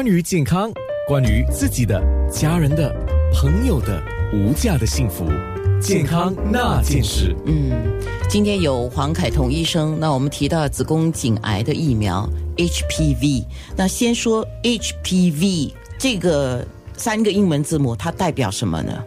关于健康，关于自己的、家人的、朋友的无价的幸福，健康那件事。嗯，今天有黄凯彤医生，那我们提到子宫颈癌的疫苗 HPV，那先说 HPV 这个三个英文字母，它代表什么呢？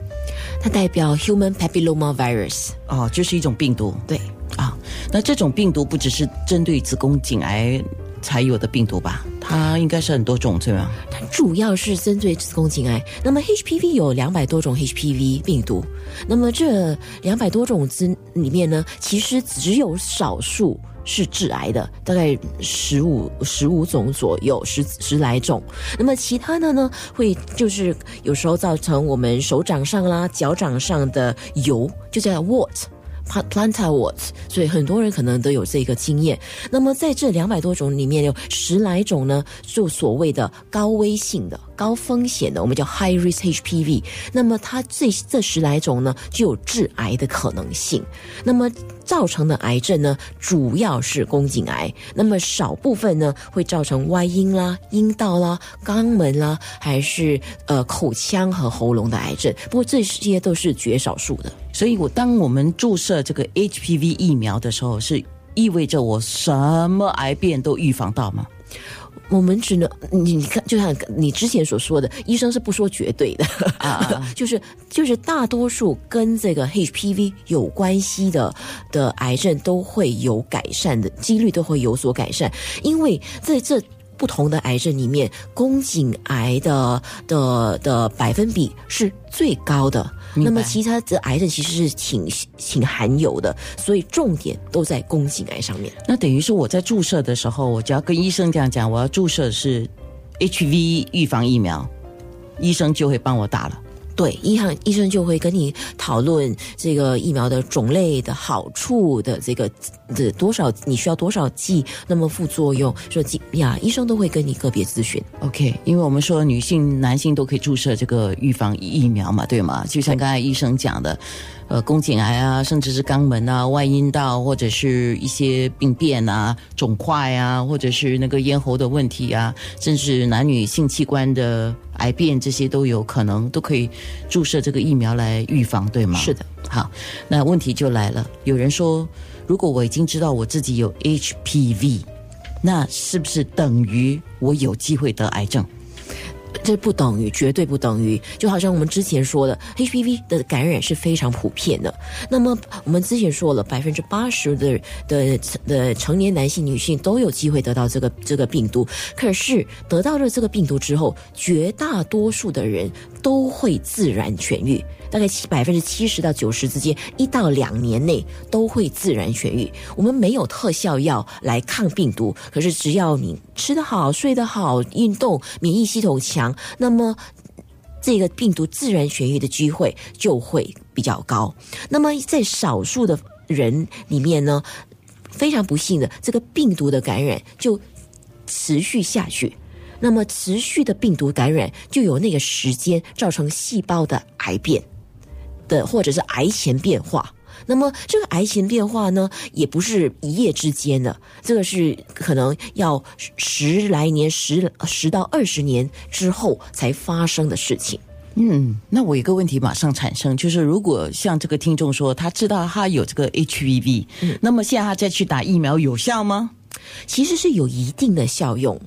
它代表 Human Papilloma Virus，哦，就是一种病毒对，啊。那这种病毒不只是针对子宫颈癌才有的病毒吧？它应该是很多种，对吗？它主要是针对子宫颈癌。那么 HPV 有两百多种 HPV 病毒，那么这两百多种之里面呢，其实只有少数是致癌的，大概十五十五种左右，十十来种。那么其他的呢，会就是有时候造成我们手掌上啦、脚掌上的疣，就叫 wart。Plant a wart，所以很多人可能都有这个经验。那么在这两百多种里面，有十来种呢，就所谓的高危性的、高风险的，我们叫 high risk HPV。那么它这这十来种呢，就有致癌的可能性。那么造成的癌症呢，主要是宫颈癌。那么少部分呢，会造成外阴啦、阴道啦、肛门啦，还是呃口腔和喉咙的癌症。不过这些都是绝少数的。所以，我当我们注射这个 HPV 疫苗的时候，是意味着我什么癌变都预防到吗？我们只能你你看，就像你之前所说的，医生是不说绝对的。啊，就是就是大多数跟这个 HPV 有关系的的癌症都会有改善的几率都会有所改善，因为在这不同的癌症里面，宫颈癌的的的百分比是最高的。那么其他的癌症其实是挺挺含有的，所以重点都在宫颈癌上面。那等于是我在注射的时候，我只要跟医生这样讲，我要注射是 HV 预防疫苗，医生就会帮我打了。对，医生医生就会跟你讨论这个疫苗的种类的好处的这个的多少，你需要多少剂，那么副作用说剂呀，医生都会跟你个别咨询。OK，因为我们说女性、男性都可以注射这个预防疫苗嘛，对吗？就像刚才医生讲的。呃，宫颈癌啊，甚至是肛门啊、外阴道，或者是一些病变啊、肿块啊，或者是那个咽喉的问题啊，甚至男女性器官的癌变，这些都有可能，都可以注射这个疫苗来预防，对吗？是的。好，那问题就来了，有人说，如果我已经知道我自己有 HPV，那是不是等于我有机会得癌症？这不等于，绝对不等于。就好像我们之前说的，HPV 的感染是非常普遍的。那么我们之前说了，百分之八十的的的成年男性、女性都有机会得到这个这个病毒。可是得到了这个病毒之后，绝大多数的人都会自然痊愈。大概七百分之七十到九十之间，一到两年内都会自然痊愈。我们没有特效药来抗病毒，可是只要你吃得好、睡得好、运动、免疫系统强，那么这个病毒自然痊愈的机会就会比较高。那么在少数的人里面呢，非常不幸的，这个病毒的感染就持续下去。那么持续的病毒感染就有那个时间造成细胞的癌变。的或者是癌前变化，那么这个癌前变化呢，也不是一夜之间的，这个是可能要十来年、十十到二十年之后才发生的事情。嗯，那我一个问题马上产生，就是如果像这个听众说，他知道他有这个 HPV，那么现在他再去打疫苗有效吗？其实是有一定的效用。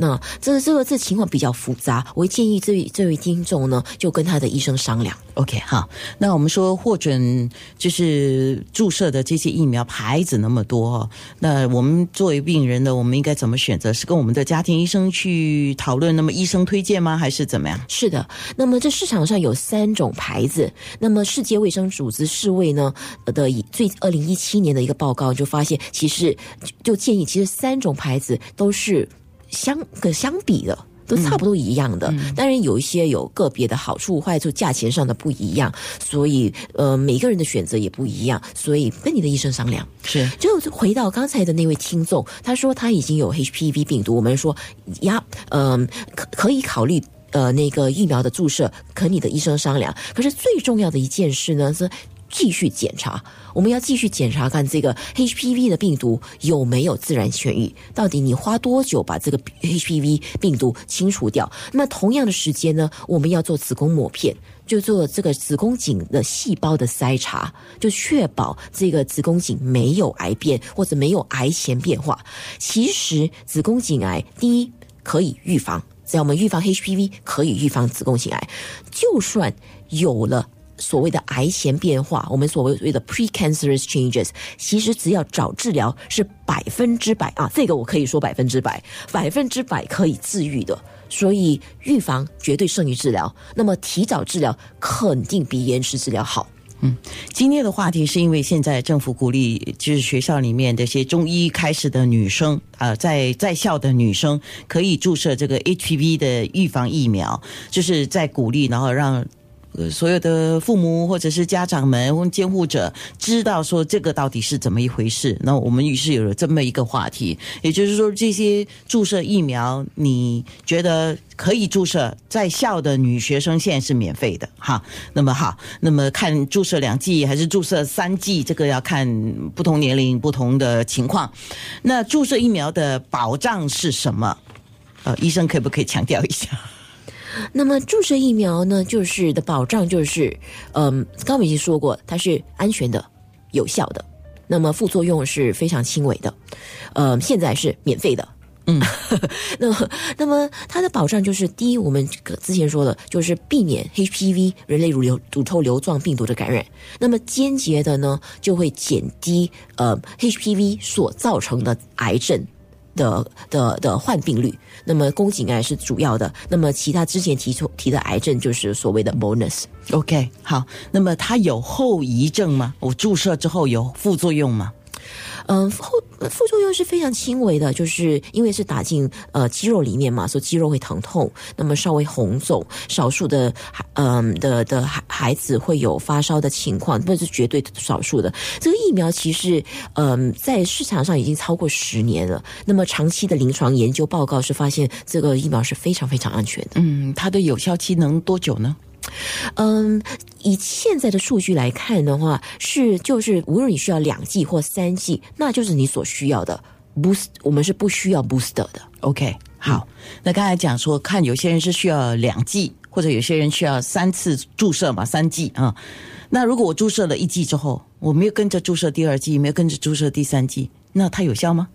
那这这个这情况比较复杂，我会建议这位这位听众呢，就跟他的医生商量。OK，好，那我们说获准就是注射的这些疫苗牌子那么多，那我们作为病人呢，我们应该怎么选择？是跟我们的家庭医生去讨论？那么医生推荐吗？还是怎么样？是的，那么这市场上有三种牌子，那么世界卫生组织世卫呢的最二零一七年的一个报告就发现，其实就建议，其实三种牌子都是。相跟相比的都差不多一样的，当然有一些有个别的好处坏处，价钱上的不一样，所以呃每个人的选择也不一样，所以跟你的医生商量。是，就回到刚才的那位听众，他说他已经有 HPV 病毒，我们说呀，嗯，可可以考虑呃那个疫苗的注射，和你的医生商量。可是最重要的一件事呢是。继续检查，我们要继续检查看这个 HPV 的病毒有没有自然痊愈，到底你花多久把这个 HPV 病毒清除掉？那同样的时间呢，我们要做子宫抹片。就做这个子宫颈的细胞的筛查，就确保这个子宫颈没有癌变或者没有癌前变化。其实子宫颈癌第一可以预防，只要我们预防 HPV，可以预防子宫颈癌。就算有了所谓的癌前变化，我们所谓所谓的 precancerous changes，其实只要找治疗是百分之百啊，这个我可以说百分之百，百分之百可以治愈的。所以预防绝对胜于治疗，那么提早治疗肯定比延迟治疗好。嗯，今天的话题是因为现在政府鼓励，就是学校里面这些中医开始的女生啊，在在校的女生可以注射这个 HPV 的预防疫苗，就是在鼓励，然后让。呃，所有的父母或者是家长们或监护者知道说这个到底是怎么一回事，那我们于是有了这么一个话题，也就是说这些注射疫苗，你觉得可以注射在校的女学生现在是免费的哈。那么好，那么看注射两剂还是注射三剂，这个要看不同年龄不同的情况。那注射疫苗的保障是什么？呃，医生可不可以强调一下？那么注射疫苗呢，就是的保障就是，嗯，刚刚已经说过，它是安全的、有效的。那么副作用是非常轻微的，呃，现在是免费的。嗯，那么那么它的保障就是，第一，我们之前说的，就是避免 HPV 人类乳瘤乳头瘤状病毒的感染。那么间接的呢，就会减低呃 HPV 所造成的癌症。的的的患病率，那么宫颈癌是主要的，那么其他之前提出提的癌症就是所谓的 bonus。OK，好，那么它有后遗症吗？我注射之后有副作用吗？嗯，后副作用是非常轻微的，就是因为是打进呃肌肉里面嘛，所以肌肉会疼痛，那么稍微红肿，少数的孩嗯的的孩孩子会有发烧的情况，不是绝对少数的。这个疫苗其实嗯在市场上已经超过十年了，那么长期的临床研究报告是发现这个疫苗是非常非常安全的。嗯，它的有效期能多久呢？嗯，以现在的数据来看的话，是就是无论你需要两剂或三剂，那就是你所需要的 boost。我们是不需要 booster 的。OK，好。那刚才讲说，看有些人是需要两剂，或者有些人需要三次注射嘛，三剂啊。那如果我注射了一剂之后，我没有跟着注射第二剂，没有跟着注射第三剂，那它有效吗？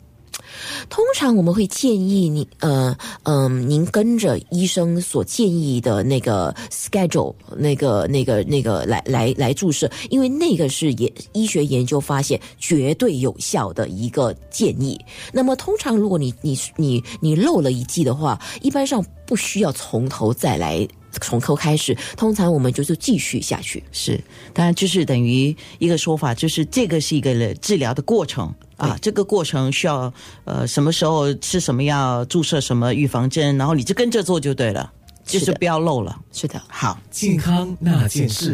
通常我们会建议你，呃，嗯，您跟着医生所建议的那个 schedule，那个、那个、那个来来来注射，因为那个是研医学研究发现绝对有效的一个建议。那么，通常如果你你你你漏了一剂的话，一般上不需要从头再来。从头开始，通常我们就是继续下去。是，当然就是等于一个说法，就是这个是一个治疗的过程啊。这个过程需要呃什么时候吃什么药，注射什么预防针，然后你就跟着做就对了，就是不要漏了。是的，好，健康那件事。